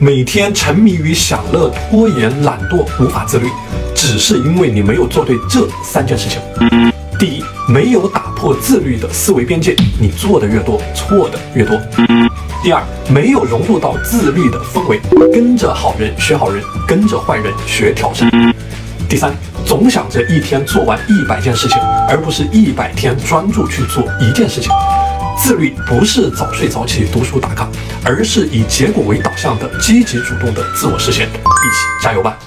每天沉迷于享乐、拖延、懒惰，无法自律，只是因为你没有做对这三件事情。第一，没有打破自律的思维边界，你做的越多，错的越多。第二，没有融入到自律的氛围，跟着好人学好人，跟着坏人学挑战。第三，总想着一天做完一百件事情，而不是一百天专注去做一件事情。自律不是早睡早起读书打卡，而是以结果为导向的积极主动的自我实现。一起加油吧！